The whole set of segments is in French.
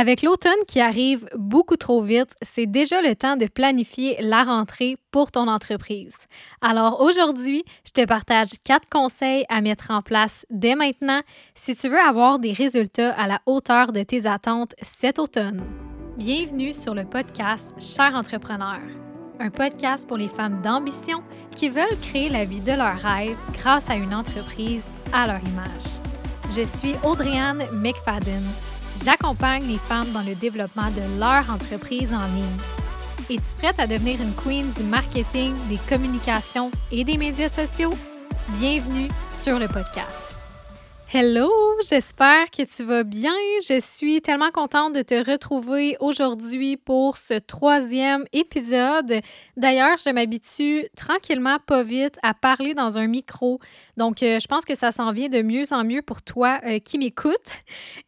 Avec l'automne qui arrive beaucoup trop vite, c'est déjà le temps de planifier la rentrée pour ton entreprise. Alors aujourd'hui, je te partage quatre conseils à mettre en place dès maintenant si tu veux avoir des résultats à la hauteur de tes attentes cet automne. Bienvenue sur le podcast Cher entrepreneur, un podcast pour les femmes d'ambition qui veulent créer la vie de leurs rêves grâce à une entreprise à leur image. Je suis Audriane McFadden J'accompagne les femmes dans le développement de leur entreprise en ligne. Es-tu prête à devenir une queen du marketing, des communications et des médias sociaux? Bienvenue sur le podcast. Hello, j'espère que tu vas bien. Je suis tellement contente de te retrouver aujourd'hui pour ce troisième épisode. D'ailleurs, je m'habitue tranquillement, pas vite, à parler dans un micro. Donc, euh, je pense que ça s'en vient de mieux en mieux pour toi euh, qui m'écoute.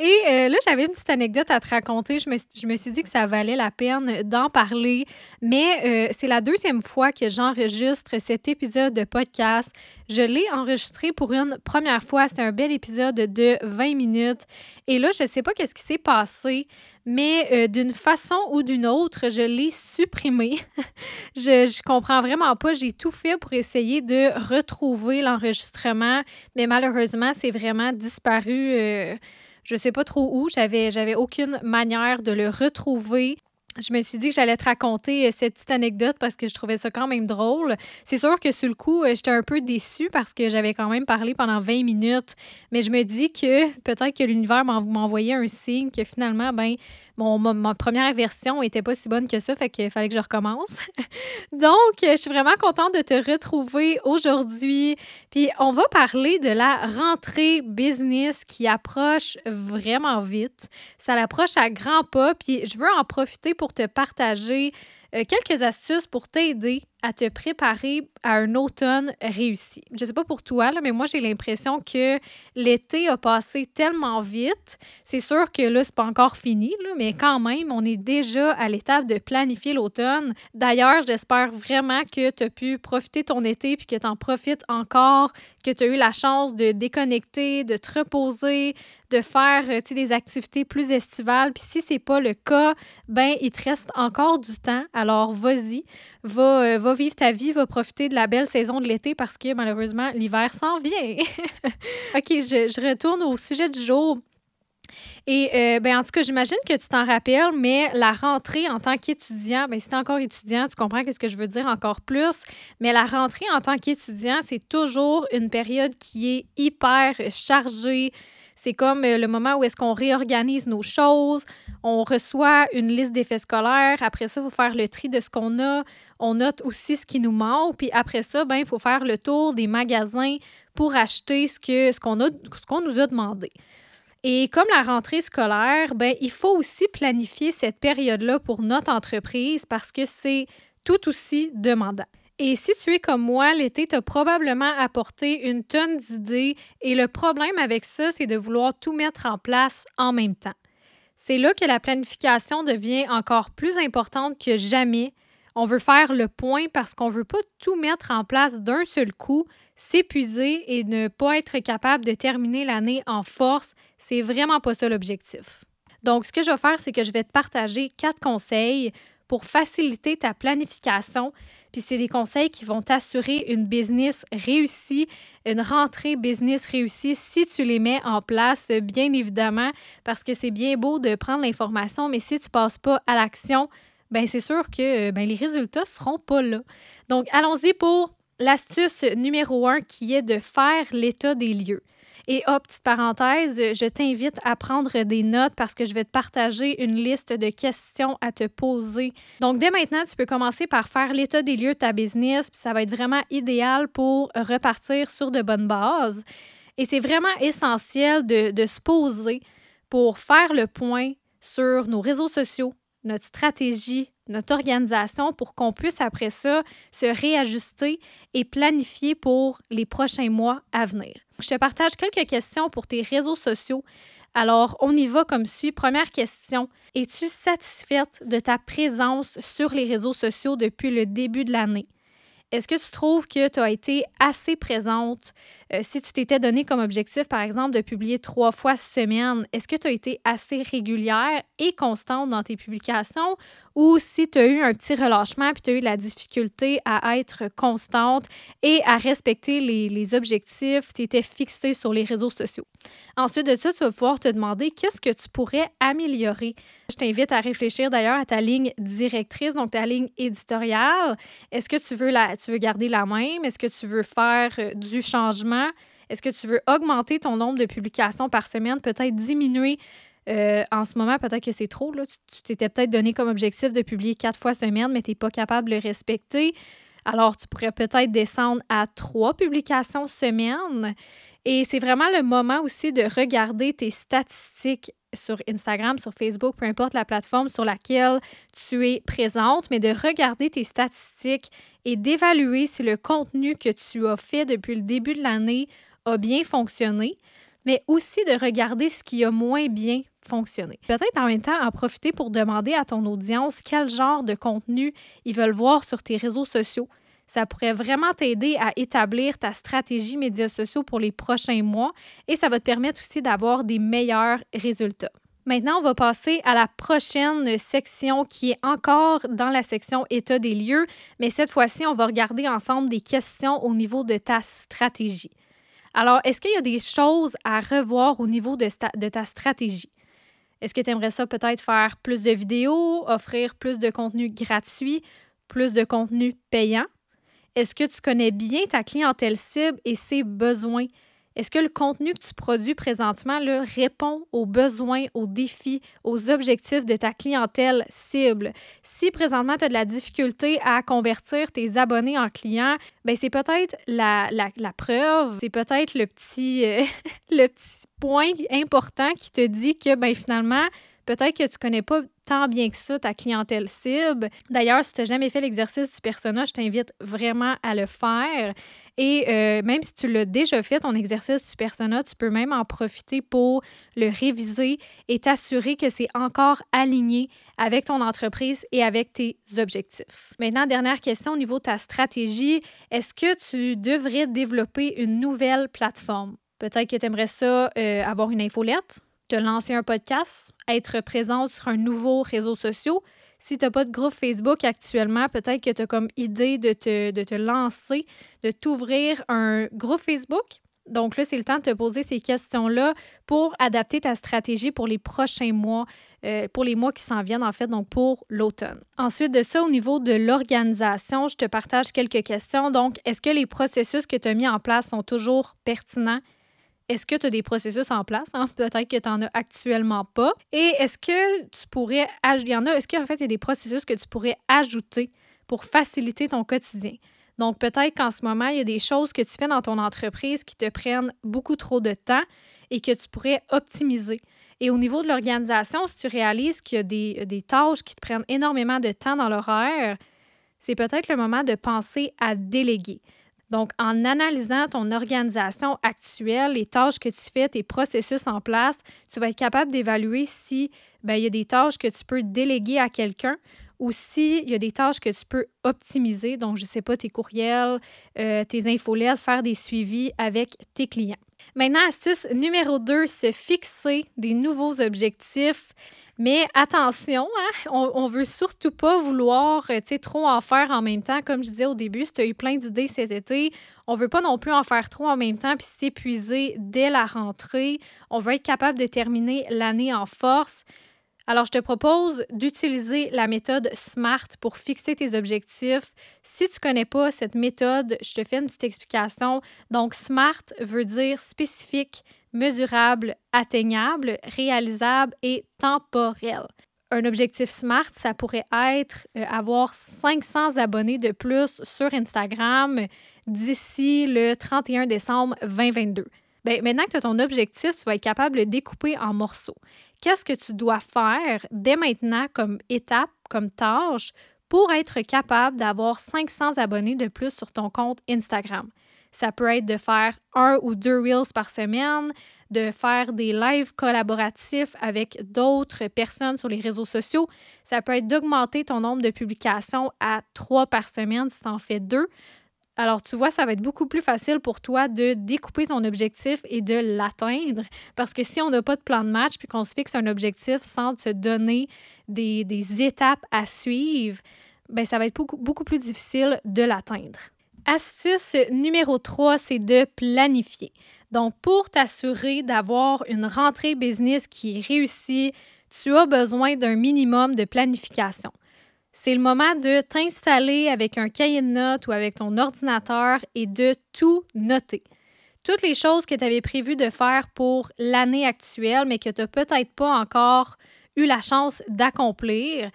Et euh, là, j'avais une petite anecdote à te raconter. Je me, je me, suis dit que ça valait la peine d'en parler. Mais c'est la deuxième fois que j'enregistre cet épisode de podcast. Je l'ai enregistré pour une première fois. C'est un bel épisode de 20 minutes. Et là, je ne sais pas qu'est-ce qui s'est passé, mais euh, d'une façon ou d'une autre, je l'ai supprimé. je, je comprends vraiment pas. J'ai tout fait pour essayer de retrouver l'enregistrement, mais malheureusement, c'est vraiment disparu. Euh, je sais pas trop où. J'avais, j'avais aucune manière de le retrouver je me suis dit que j'allais te raconter euh, cette petite anecdote parce que je trouvais ça quand même drôle. C'est sûr que sur le coup, euh, j'étais un peu déçue parce que j'avais quand même parlé pendant 20 minutes, mais je me dis que peut-être que l'univers m'envoyait un signe que finalement, ben, ma, première version était pas si bonne que ça, fait qu'il fallait que je recommence. Donc, je suis vraiment contente de te retrouver aujourd'hui. Puis, on va parler de la rentrée business qui approche vraiment vite. Ça l'approche à grands pas, puis je veux en profiter pour te partager euh, quelques astuces pour t'aider à te préparer à un automne réussi. Je sais pas pour toi, là, mais moi, j'ai l'impression que l'été a passé tellement vite. C'est sûr que là, c'est pas encore fini, là, mais quand même, on est déjà à l'étape de planifier l'automne. D'ailleurs, j'espère vraiment que tu as pu profiter ton été puis que tu en profites encore, que tu as eu la chance de déconnecter, de te reposer, de faire euh, des activités plus estivales. Puis si c'est pas le cas, ben il te reste encore du temps. Alors vas-y, va, euh, va vivre ta vie, va profiter de la belle saison de l'été parce que malheureusement l'hiver s'en vient. ok, je, retourne au sujet du jour. Et euh, ben, en tout cas, j'imagine que tu t'en rappelles, mais la rentrée en tant qu'étudiant, ben, si tu es encore étudiant, tu comprends ce que je veux dire encore plus. Mais la rentrée en tant qu'étudiant, c'est toujours une période qui est hyper chargée, c'est comme euh, le moment où est-ce qu'on réorganise nos choses, on reçoit une liste d'effets scolaires, après ça, il faut faire le tri de ce qu'on a, on note aussi ce qui nous manque, puis après ça, ben, il faut faire le tour des magasins pour acheter ce qu'on ce qu'on nous a demandé. Et comme la rentrée scolaire, ben, il faut aussi planifier cette période-là pour notre entreprise parce que c'est tout aussi demandant. Et si tu es comme moi, l'été t'a probablement apporté une tonne d'idées et le problème avec ça, c'est de vouloir tout mettre en place en même temps. C'est là que la planification devient encore plus importante que jamais. On veut faire le point parce qu'on ne veut pas tout mettre en place d'un seul coup, s'épuiser et ne pas être capable de terminer l'année en force. C'est vraiment pas ça l'objectif. Donc, ce que je vais faire, c'est que je vais te partager quatre conseils pour faciliter ta planification. Puis c'est des conseils qui vont t'assurer une business réussie, une rentrée business réussie si tu les mets en place, bien évidemment, parce que c'est bien beau de prendre l'information, mais si tu passes pas à l'action, ben c'est sûr que ben, les résultats seront pas là. Donc, allons-y pour l'astuce numéro un qui est de faire l'état des lieux. Et hop, petite parenthèse, je t'invite à prendre des notes parce que je vais te partager une liste de questions à te poser. Donc, dès maintenant, tu peux commencer par faire l'état des lieux de ta business, puis ça va être vraiment idéal pour repartir sur de bonnes bases. Et c'est vraiment essentiel de, se poser pour faire le point sur nos réseaux sociaux, notre stratégie, notre organisation pour qu'on puisse après ça se réajuster et planifier pour les prochains mois à venir. Je te partage quelques questions pour tes réseaux sociaux. Alors, on y va comme suit. Première question. Es-tu satisfaite de ta présence sur les réseaux sociaux depuis le début de l'année? Est-ce que tu trouves que tu as été assez présente? Euh, si tu t'étais donné comme objectif, par exemple, de publier trois fois semaine, est-ce que tu as été assez régulière et constante dans tes publications? Ou si tu as eu un petit relâchement puis tu as eu la difficulté à être constante et à respecter les, les objectifs, tu étais fixé sur les réseaux sociaux. Ensuite de ça, tu vas pouvoir te demander qu'est-ce que tu pourrais améliorer. Je t'invite à réfléchir d'ailleurs à ta ligne directrice, donc ta ligne éditoriale. Est-ce que tu veux, la, tu veux garder la même? Est-ce que tu veux faire euh, du changement? Est-ce que tu veux augmenter ton nombre de publications par semaine, peut-être diminuer euh, en ce moment, peut-être que c'est trop. Tu t'étais peut-être donné comme objectif de publier quatre fois semaine, mais tu n'es pas capable de le respecter. Alors, tu pourrais peut-être descendre à trois publications semaine. Et c'est vraiment le moment aussi de regarder tes statistiques sur Instagram, sur Facebook, peu importe la plateforme sur laquelle tu es présente, mais de regarder tes statistiques et d'évaluer si le contenu que tu as fait depuis le début de l'année a bien fonctionné, mais aussi de regarder ce qui a moins bien fonctionné. Peut-être en même temps en profiter pour demander à ton audience quel genre de contenu ils veulent voir sur tes réseaux sociaux. Ça pourrait vraiment t'aider à établir ta stratégie médias sociaux pour les prochains mois et ça va te permettre aussi d'avoir des meilleurs résultats. Maintenant, on va passer à la prochaine section qui est encore dans la section État des lieux, mais cette fois-ci, on va regarder ensemble des questions au niveau de ta stratégie. Alors, est-ce qu'il y a des choses à revoir au niveau de, ta stratégie? Est-ce que tu aimerais ça peut-être faire plus de vidéos, offrir plus de contenu gratuit, plus de contenu payant? Est-ce que tu connais bien ta clientèle cible et ses besoins? Est-ce que le contenu que tu produis présentement répond aux besoins, aux défis, aux objectifs de ta clientèle cible? Si présentement tu as de la difficulté à convertir tes abonnés en clients, ben c'est peut-être la, preuve, c'est peut-être le petit, euh, le petit point important qui te dit que ben, finalement, peut-être que tu connais pas tant bien que ça ta clientèle cible. D'ailleurs, si tu n'as jamais fait l'exercice du personnage, je t'invite vraiment à le faire. Et euh, même si tu l'as déjà fait, ton exercice du persona, tu peux même en profiter pour le réviser et t'assurer que c'est encore aligné avec ton entreprise et avec tes objectifs. Maintenant, dernière question au niveau de ta stratégie. Est-ce que tu devrais développer une nouvelle plateforme? Peut-être que tu aimerais ça euh, avoir une infolette, te lancer un podcast, être présente sur un nouveau réseau social. Si tu n'as pas de groupe Facebook actuellement, peut-être que tu as comme idée de te, de te lancer, de t'ouvrir un groupe Facebook. Donc là, c'est le temps de te poser ces questions-là pour adapter ta stratégie pour les prochains mois, euh, pour les mois qui s'en viennent en fait, donc pour l'automne. Ensuite de ça, au niveau de l'organisation, je te partage quelques questions. Donc, est-ce que les processus que tu as mis en place sont toujours pertinents? Est-ce que tu as des processus en place? Hein? Peut-être que tu n'en as actuellement pas. Et est-ce que tu pourrais. Y en a, est-ce qu'en fait, il y a des processus que tu pourrais ajouter pour faciliter ton quotidien? Donc, peut-être qu'en ce moment, il y a des choses que tu fais dans ton entreprise qui te prennent beaucoup trop de temps et que tu pourrais optimiser. Et au niveau de l'organisation, si tu réalises qu'il y a des tâches qui te prennent énormément de temps dans l'horaire, c'est peut-être le moment de penser à déléguer. Donc, en analysant ton organisation actuelle, les tâches que tu fais, tes processus en place, tu vas être capable d'évaluer si ben, il y a des tâches que tu peux déléguer à quelqu'un ou s'il y a des tâches que tu peux optimiser. Donc, je ne sais pas, tes courriels, euh, tes infolettes, faire des suivis avec tes clients. Maintenant, astuce numéro 2, se fixer des nouveaux objectifs. Mais attention, hein, on, ne veut surtout pas vouloir euh, trop en faire en même temps. Comme je disais au début, si tu as eu plein d'idées cet été, on veut pas non plus en faire trop en même temps puis s'épuiser dès la rentrée. On veut être capable de terminer l'année en force. Alors, je te propose d'utiliser la méthode SMART pour fixer tes objectifs. Si tu ne connais pas cette méthode, je te fais une petite explication. Donc, SMART veut dire spécifique, mesurable, atteignable, réalisable et temporel. Un objectif SMART, ça pourrait être euh, avoir 500 abonnés de plus sur Instagram d'ici le 31 décembre 2022. Bien, maintenant que tu as ton objectif, tu vas être capable de découper en morceaux. Qu'est-ce que tu dois faire dès maintenant comme étape, comme tâche, pour être capable d'avoir 500 abonnés de plus sur ton compte Instagram? Ça peut être de faire un ou deux reels par semaine, de faire des lives collaboratifs avec d'autres personnes sur les réseaux sociaux. Ça peut être d'augmenter ton nombre de publications à trois par semaine si tu en fais deux. Alors, tu vois, ça va être beaucoup plus facile pour toi de découper ton objectif et de l'atteindre. Parce que si on n'a pas de plan de match puis qu'on se fixe un objectif sans se donner des, des étapes à suivre, ben ça va être beaucoup, beaucoup plus difficile de l'atteindre. Astuce numéro 3, c'est de planifier. Donc, pour t'assurer d'avoir une rentrée business qui réussit, tu as besoin d'un minimum de planification. C'est le moment de t'installer avec un cahier de notes ou avec ton ordinateur et de tout noter. Toutes les choses que tu avais prévu de faire pour l'année actuelle, mais que tu n'as peut-être pas encore eu la chance d'accomplir,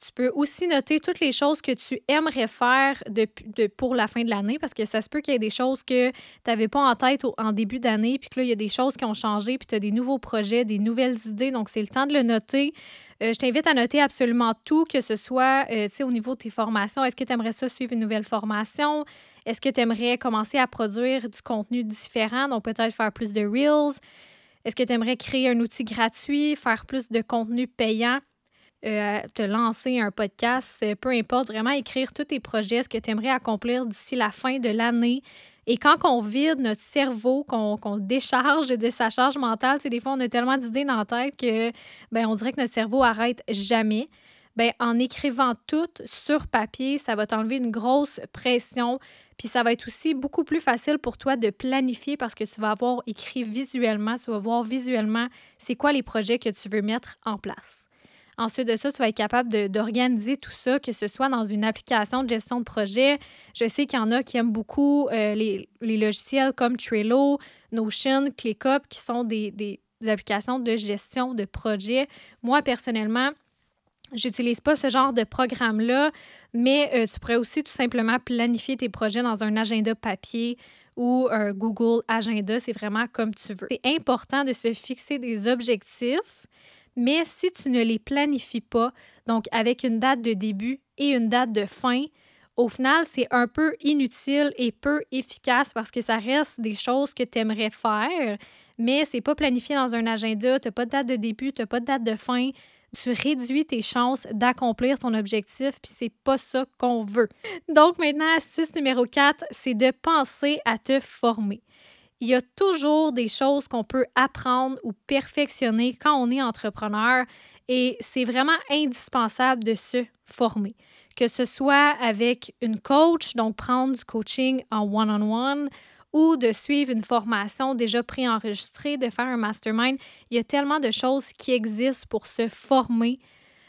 tu peux aussi noter toutes les choses que tu aimerais faire pour la fin de l'année parce que ça se peut qu'il y ait des choses que tu n'avais pas en tête en début d'année, puis que là, il y a des choses qui ont changé, puis tu as des nouveaux projets, des nouvelles idées. Donc, c'est le temps de le noter. Euh, je t'invite à noter absolument tout, que ce soit euh, au niveau de tes formations. Est-ce que tu aimerais ça suivre une nouvelle formation? Est-ce que tu aimerais commencer à produire du contenu différent, donc peut-être faire plus de Reels? Est-ce que tu aimerais créer un outil gratuit, faire plus de contenu payant? Euh, te lancer un podcast, euh, peu importe, vraiment écrire tous tes projets, ce que tu aimerais accomplir d'ici la fin de l'année. Et quand on vide notre cerveau, qu'on décharge de sa charge mentale, des fois on a tellement d'idées dans la tête que ben, on dirait que notre cerveau arrête jamais. Ben, en écrivant tout sur papier, ça va t'enlever une grosse pression. Puis ça va être aussi beaucoup plus facile pour toi de planifier parce que tu vas avoir écrit visuellement, tu vas voir visuellement c'est quoi les projets que tu veux mettre en place. Ensuite de ça, tu vas être capable d'organiser tout ça, que ce soit dans une application de gestion de projet. Je sais qu'il y en a qui aiment beaucoup euh, les, logiciels comme Trello, Notion, ClickUp, qui sont des, des applications de gestion de projet. Moi, personnellement, J'utilise pas ce genre de programme-là, mais euh, tu pourrais aussi tout simplement planifier tes projets dans un agenda papier ou un Google Agenda. C'est vraiment comme tu veux. C'est important de se fixer des objectifs mais si tu ne les planifies pas, donc avec une date de début et une date de fin, au final, c'est un peu inutile et peu efficace parce que ça reste des choses que tu aimerais faire, mais c'est pas planifié dans un agenda, tu n'as pas de date de début, tu n'as pas de date de fin. Tu réduis tes chances d'accomplir ton objectif, puis c'est pas ça qu'on veut. Donc maintenant, astuce numéro 4, c'est de penser à te former il y a toujours des choses qu'on peut apprendre ou perfectionner quand on est entrepreneur et c'est vraiment indispensable de se former. Que ce soit avec une coach, donc prendre du coaching en one-on-one, ou de suivre une formation déjà préenregistrée, de faire un mastermind. Il y a tellement de choses qui existent pour se former.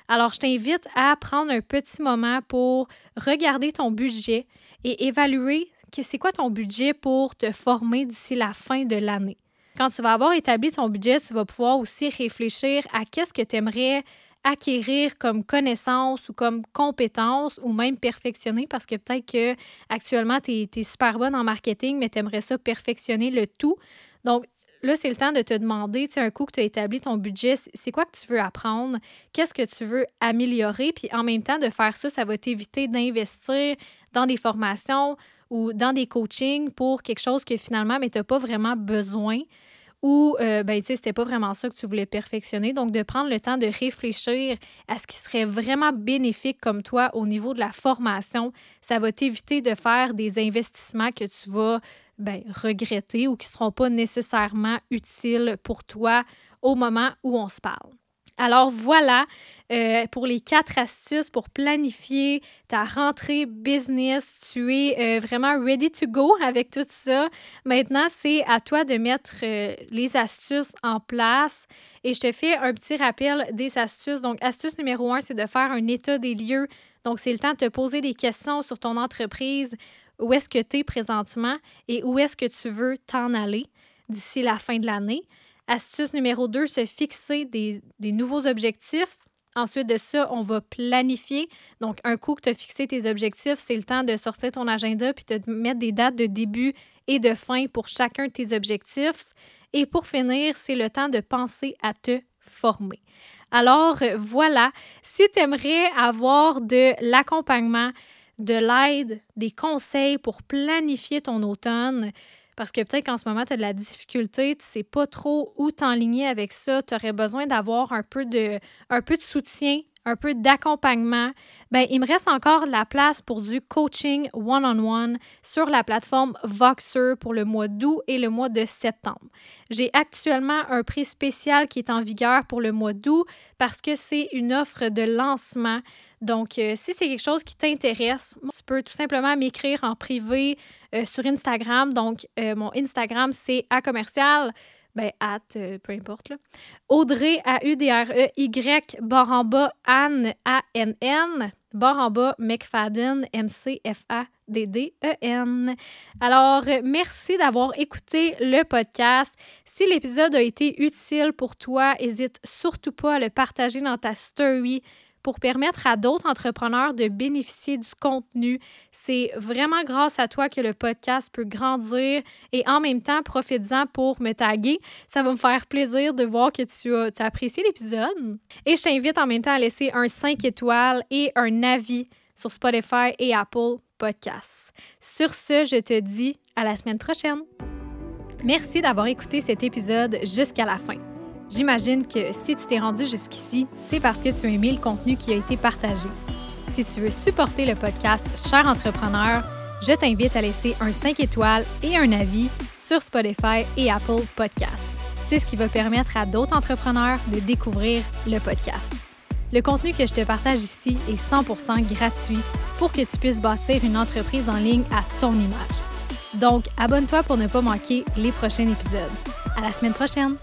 Alors, je t'invite à prendre un petit moment pour regarder ton budget et évaluer c'est quoi ton budget pour te former d'ici la fin de l'année? Quand tu vas avoir établi ton budget, tu vas pouvoir aussi réfléchir à qu'est-ce que tu aimerais acquérir comme connaissance ou comme compétence ou même perfectionner parce que peut-être que actuellement tu es, super bonne en marketing mais tu aimerais ça perfectionner le tout. Donc là, c'est le temps de te demander, tu sais, un coup que tu as établi ton budget, c'est quoi que tu veux apprendre? Qu'est-ce que tu veux améliorer? Puis en même temps, de faire ça, ça va t'éviter d'investir dans des formations ou dans des coachings pour quelque chose que finalement, mais tu n'as pas vraiment besoin ou, euh, ben, tu sais, c'était pas vraiment ça que tu voulais perfectionner. Donc, de prendre le temps de réfléchir à ce qui serait vraiment bénéfique comme toi au niveau de la formation, ça va t'éviter de faire des investissements que tu vas ben, regretter ou qui ne seront pas nécessairement utiles pour toi au moment où on se parle. Alors voilà euh, pour les quatre astuces pour planifier ta rentrée business. Tu es euh, vraiment ready to go avec tout ça. Maintenant, c'est à toi de mettre euh, les astuces en place. Et je te fais un petit rappel des astuces. Donc, astuce numéro un, c'est de faire un état des lieux. Donc, c'est le temps de te poser des questions sur ton entreprise. Où est-ce que tu es présentement et où est-ce que tu veux t'en aller d'ici la fin de l'année? Astuce numéro 2, se fixer des, nouveaux objectifs. Ensuite de ça, on va planifier. Donc, un coup que tu as fixé tes objectifs, c'est le temps de sortir ton agenda puis de mettre des dates de début et de fin pour chacun de tes objectifs. Et pour finir, c'est le temps de penser à te former. Alors, voilà, si tu aimerais avoir de l'accompagnement, de l'aide, des conseils pour planifier ton automne, parce que peut-être qu'en ce moment, tu as de la difficulté, tu sais pas trop où t'enligner avec ça, tu aurais besoin d'avoir un peu de un peu de soutien un peu d'accompagnement, ben, il me reste encore de la place pour du coaching one-on-one sur la plateforme Voxer pour le mois d'août et le mois de septembre. J'ai actuellement un prix spécial qui est en vigueur pour le mois d'août parce que c'est une offre de lancement. Donc, euh, si c'est quelque chose qui t'intéresse, tu peux tout simplement m'écrire en privé euh, sur Instagram. Donc, euh, mon Instagram, c'est à commercial ben, at, euh, peu importe, là. Audrey, A-U-D-R-E-Y, barre en Anne, A-N-N, McFadden, M-C-F-A-D-D-E-N. Alors, merci d'avoir écouté le podcast. Si l'épisode a été utile pour toi, n'hésite surtout pas à le partager dans ta story pour permettre à d'autres entrepreneurs de bénéficier du contenu. C'est vraiment grâce à toi que le podcast peut grandir et en même temps, profites-en pour me taguer. Ça va me faire plaisir de voir que tu as, apprécié l'épisode. Et je t'invite en même temps à laisser un 5 étoiles et un avis sur Spotify et Apple Podcasts. Sur ce, je te dis à la semaine prochaine. Merci d'avoir écouté cet épisode jusqu'à la fin. J'imagine que si tu t'es rendu jusqu'ici, c'est parce que tu as aimé le contenu qui a été partagé. Si tu veux supporter le podcast Cher entrepreneur, je t'invite à laisser un 5 étoiles et un avis sur Spotify et Apple Podcasts. C'est ce qui va permettre à d'autres entrepreneurs de découvrir le podcast. Le contenu que je te partage ici est 100% gratuit pour que tu puisses bâtir une entreprise en ligne à ton image. Donc, abonne-toi pour ne pas manquer les prochains épisodes. À la semaine prochaine!